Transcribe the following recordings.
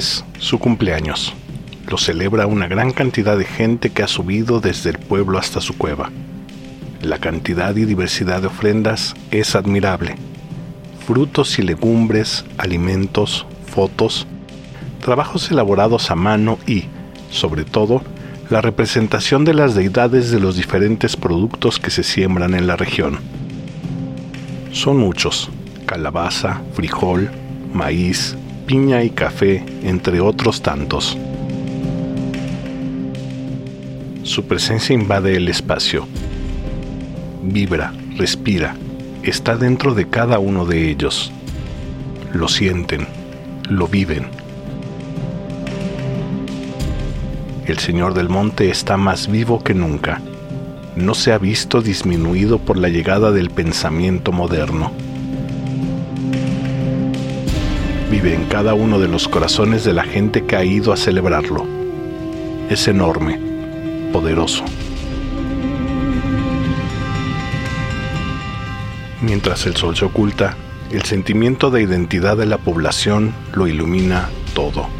su cumpleaños. Lo celebra una gran cantidad de gente que ha subido desde el pueblo hasta su cueva. La cantidad y diversidad de ofrendas es admirable. Frutos y legumbres, alimentos, fotos, trabajos elaborados a mano y, sobre todo, la representación de las deidades de los diferentes productos que se siembran en la región. Son muchos, calabaza, frijol, maíz, piña y café, entre otros tantos. Su presencia invade el espacio. Vibra, respira, está dentro de cada uno de ellos. Lo sienten, lo viven. El Señor del Monte está más vivo que nunca. No se ha visto disminuido por la llegada del pensamiento moderno. Vive en cada uno de los corazones de la gente que ha ido a celebrarlo. Es enorme, poderoso. Mientras el sol se oculta, el sentimiento de identidad de la población lo ilumina todo.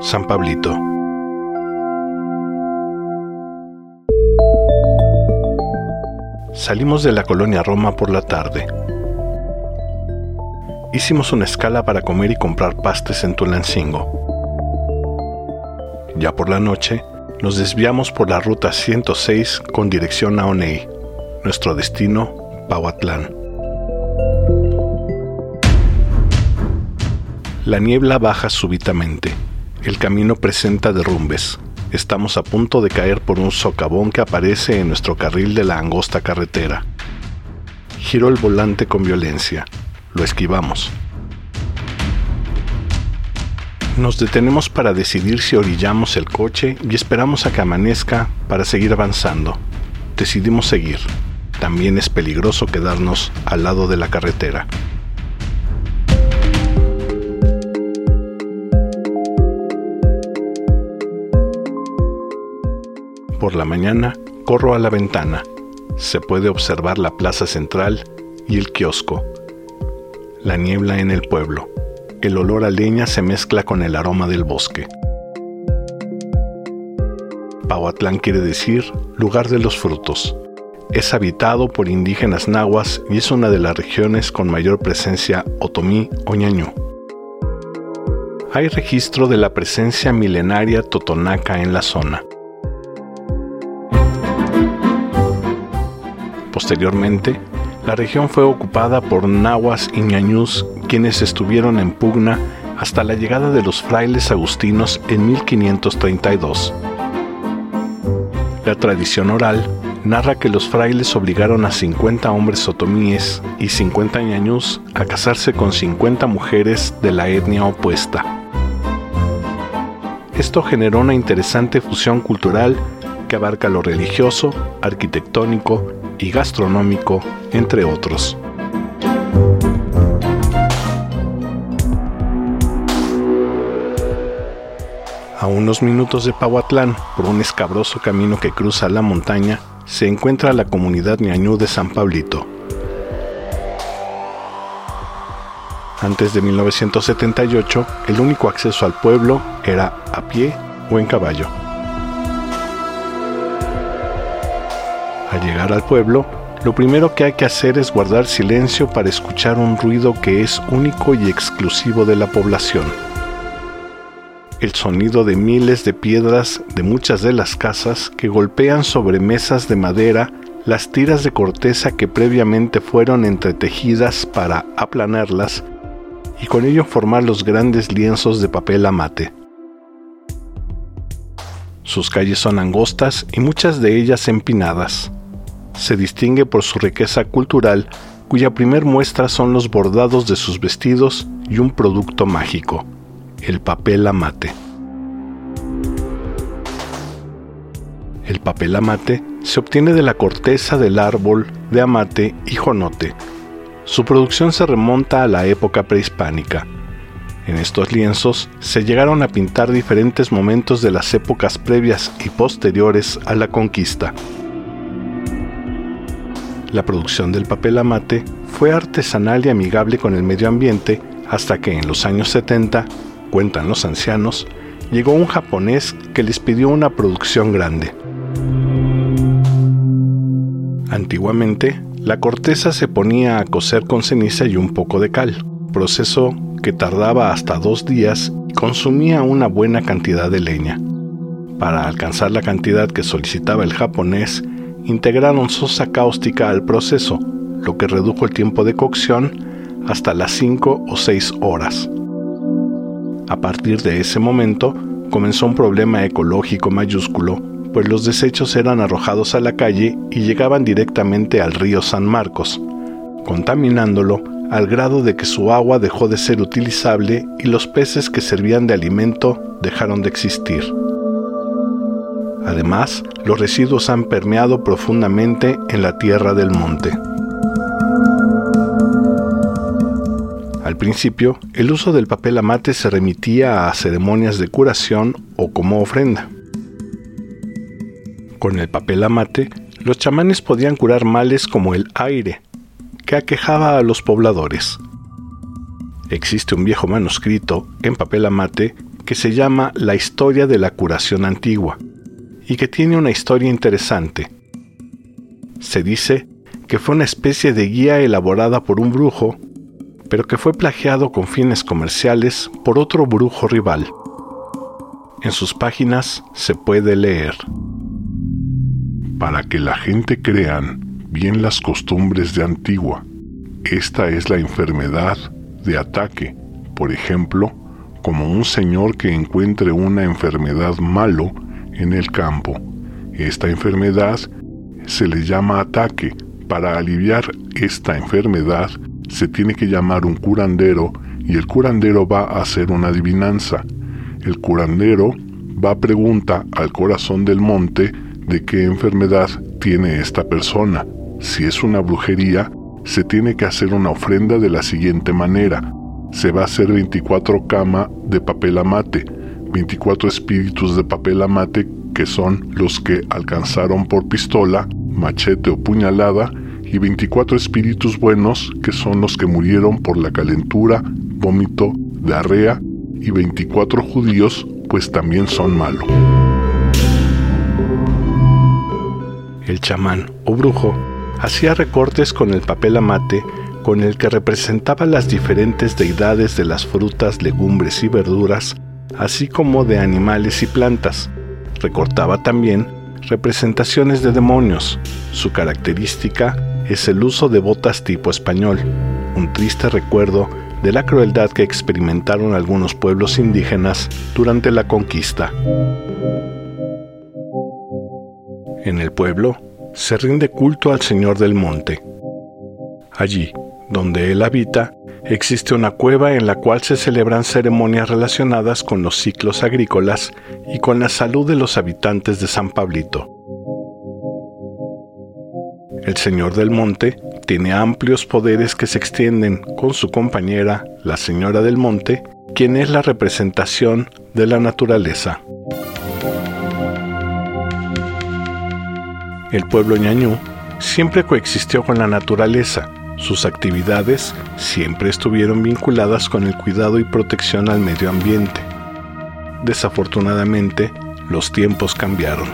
San Pablito. Salimos de la colonia Roma por la tarde. Hicimos una escala para comer y comprar pastes en Tulancingo. Ya por la noche, nos desviamos por la ruta 106 con dirección a Oney, nuestro destino, Pauatlán. La niebla baja súbitamente. El camino presenta derrumbes. Estamos a punto de caer por un socavón que aparece en nuestro carril de la angosta carretera. Giro el volante con violencia. Lo esquivamos. Nos detenemos para decidir si orillamos el coche y esperamos a que amanezca para seguir avanzando. Decidimos seguir. También es peligroso quedarnos al lado de la carretera. Por la mañana corro a la ventana. Se puede observar la plaza central y el kiosco. La niebla en el pueblo. El olor a leña se mezcla con el aroma del bosque. Pauatlán quiere decir lugar de los frutos. Es habitado por indígenas nahuas y es una de las regiones con mayor presencia otomí o ñañú. Hay registro de la presencia milenaria totonaca en la zona. Posteriormente, la región fue ocupada por nahuas y ñañús, quienes estuvieron en pugna hasta la llegada de los frailes agustinos en 1532. La tradición oral narra que los frailes obligaron a 50 hombres otomíes y 50 ñañús a casarse con 50 mujeres de la etnia opuesta. Esto generó una interesante fusión cultural que abarca lo religioso, arquitectónico y gastronómico, entre otros. A unos minutos de Pahuatlán, por un escabroso camino que cruza la montaña, se encuentra la comunidad ñañú de San Pablito. Antes de 1978, el único acceso al pueblo era a pie o en caballo. Al llegar al pueblo, lo primero que hay que hacer es guardar silencio para escuchar un ruido que es único y exclusivo de la población. El sonido de miles de piedras de muchas de las casas que golpean sobre mesas de madera las tiras de corteza que previamente fueron entretejidas para aplanarlas y con ello formar los grandes lienzos de papel amate. Sus calles son angostas y muchas de ellas empinadas. Se distingue por su riqueza cultural, cuya primer muestra son los bordados de sus vestidos y un producto mágico, el papel amate. El papel amate se obtiene de la corteza del árbol de amate y jonote. Su producción se remonta a la época prehispánica. En estos lienzos se llegaron a pintar diferentes momentos de las épocas previas y posteriores a la conquista. La producción del papel amate fue artesanal y amigable con el medio ambiente hasta que en los años 70, cuentan los ancianos, llegó un japonés que les pidió una producción grande. Antiguamente, la corteza se ponía a cocer con ceniza y un poco de cal, proceso que tardaba hasta dos días y consumía una buena cantidad de leña. Para alcanzar la cantidad que solicitaba el japonés, integraron sosa cáustica al proceso, lo que redujo el tiempo de cocción hasta las 5 o 6 horas. A partir de ese momento, comenzó un problema ecológico mayúsculo pues los desechos eran arrojados a la calle y llegaban directamente al río San Marcos, contaminándolo al grado de que su agua dejó de ser utilizable y los peces que servían de alimento dejaron de existir. Además, los residuos han permeado profundamente en la tierra del monte. Al principio, el uso del papel amate se remitía a ceremonias de curación o como ofrenda. Con el papel amate, los chamanes podían curar males como el aire, que aquejaba a los pobladores. Existe un viejo manuscrito en papel amate que se llama La historia de la curación antigua y que tiene una historia interesante. Se dice que fue una especie de guía elaborada por un brujo, pero que fue plagiado con fines comerciales por otro brujo rival. En sus páginas se puede leer para que la gente crean bien las costumbres de Antigua. Esta es la enfermedad de ataque, por ejemplo, como un señor que encuentre una enfermedad malo en el campo. Esta enfermedad se le llama ataque. Para aliviar esta enfermedad se tiene que llamar un curandero y el curandero va a hacer una adivinanza. El curandero va a preguntar al corazón del monte de qué enfermedad tiene esta persona. Si es una brujería, se tiene que hacer una ofrenda de la siguiente manera. Se va a hacer 24 cama de papel amate, 24 espíritus de papel amate que son los que alcanzaron por pistola, machete o puñalada, y 24 espíritus buenos que son los que murieron por la calentura, vómito, diarrea, y 24 judíos pues también son malos. el chamán o brujo hacía recortes con el papel amate con el que representaba las diferentes deidades de las frutas, legumbres y verduras, así como de animales y plantas. Recortaba también representaciones de demonios. Su característica es el uso de botas tipo español, un triste recuerdo de la crueldad que experimentaron algunos pueblos indígenas durante la conquista. En el pueblo se rinde culto al Señor del Monte. Allí, donde Él habita, existe una cueva en la cual se celebran ceremonias relacionadas con los ciclos agrícolas y con la salud de los habitantes de San Pablito. El Señor del Monte tiene amplios poderes que se extienden con su compañera, la Señora del Monte, quien es la representación de la naturaleza. El pueblo ñañú siempre coexistió con la naturaleza. Sus actividades siempre estuvieron vinculadas con el cuidado y protección al medio ambiente. Desafortunadamente, los tiempos cambiaron.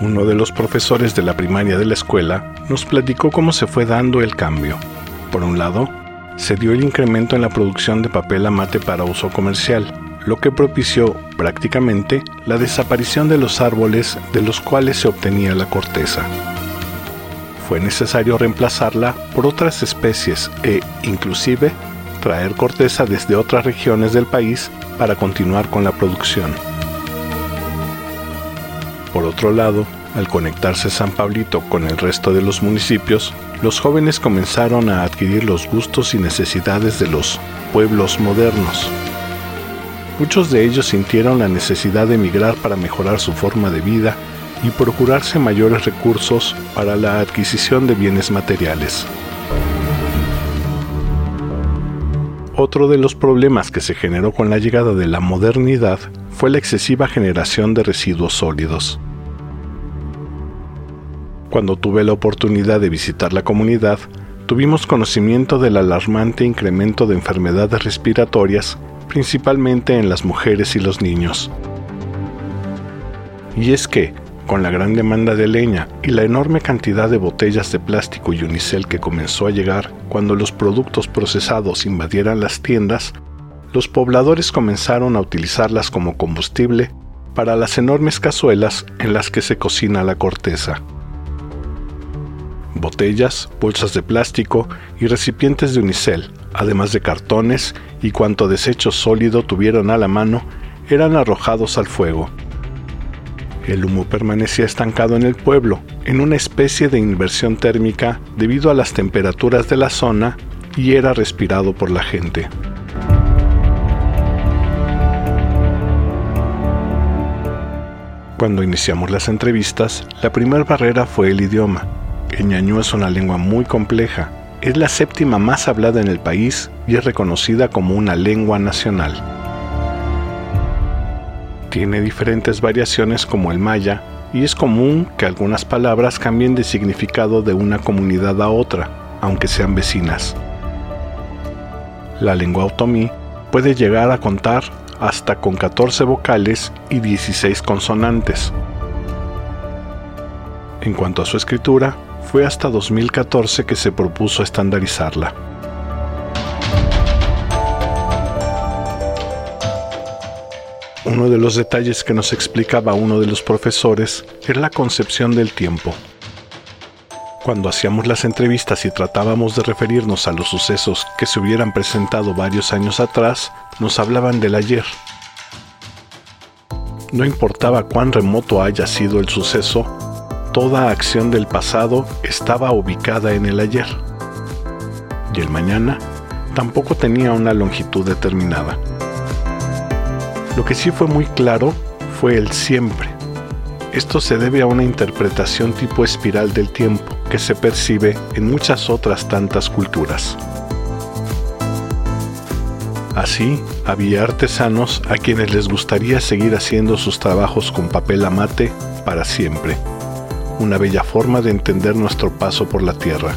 Uno de los profesores de la primaria de la escuela nos platicó cómo se fue dando el cambio. Por un lado, se dio el incremento en la producción de papel amate para uso comercial, lo que propició prácticamente la desaparición de los árboles de los cuales se obtenía la corteza. Fue necesario reemplazarla por otras especies e, inclusive, traer corteza desde otras regiones del país para continuar con la producción. Por otro lado, al conectarse San Pablito con el resto de los municipios, los jóvenes comenzaron a adquirir los gustos y necesidades de los pueblos modernos. Muchos de ellos sintieron la necesidad de emigrar para mejorar su forma de vida y procurarse mayores recursos para la adquisición de bienes materiales. Otro de los problemas que se generó con la llegada de la modernidad fue la excesiva generación de residuos sólidos. Cuando tuve la oportunidad de visitar la comunidad, tuvimos conocimiento del alarmante incremento de enfermedades respiratorias, principalmente en las mujeres y los niños. Y es que, con la gran demanda de leña y la enorme cantidad de botellas de plástico y unicel que comenzó a llegar cuando los productos procesados invadieran las tiendas, los pobladores comenzaron a utilizarlas como combustible para las enormes cazuelas en las que se cocina la corteza. Botellas, bolsas de plástico y recipientes de unicel, además de cartones y cuanto desecho sólido tuvieron a la mano, eran arrojados al fuego el humo permanecía estancado en el pueblo, en una especie de inversión térmica debido a las temperaturas de la zona y era respirado por la gente. Cuando iniciamos las entrevistas, la primera barrera fue el idioma. El ñañú es una lengua muy compleja. Es la séptima más hablada en el país y es reconocida como una lengua nacional tiene diferentes variaciones como el maya y es común que algunas palabras cambien de significado de una comunidad a otra, aunque sean vecinas. La lengua otomí puede llegar a contar hasta con 14 vocales y 16 consonantes. En cuanto a su escritura, fue hasta 2014 que se propuso estandarizarla. Uno de los detalles que nos explicaba uno de los profesores era la concepción del tiempo. Cuando hacíamos las entrevistas y tratábamos de referirnos a los sucesos que se hubieran presentado varios años atrás, nos hablaban del ayer. No importaba cuán remoto haya sido el suceso, toda acción del pasado estaba ubicada en el ayer. Y el mañana tampoco tenía una longitud determinada. Lo que sí fue muy claro fue el siempre. Esto se debe a una interpretación tipo espiral del tiempo que se percibe en muchas otras tantas culturas. Así, había artesanos a quienes les gustaría seguir haciendo sus trabajos con papel amate para siempre, una bella forma de entender nuestro paso por la tierra.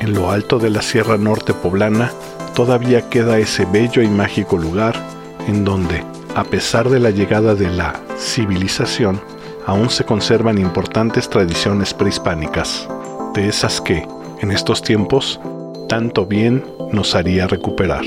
En lo alto de la Sierra Norte poblana todavía queda ese bello y mágico lugar en donde, a pesar de la llegada de la civilización, aún se conservan importantes tradiciones prehispánicas, de esas que, en estos tiempos, tanto bien nos haría recuperar.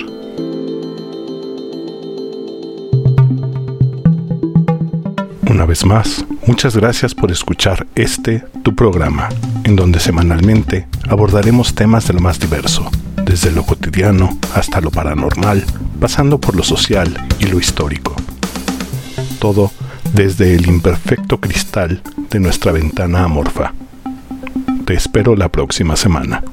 Una vez más, muchas gracias por escuchar este, tu programa, en donde semanalmente abordaremos temas de lo más diverso desde lo cotidiano hasta lo paranormal, pasando por lo social y lo histórico. Todo desde el imperfecto cristal de nuestra ventana amorfa. Te espero la próxima semana.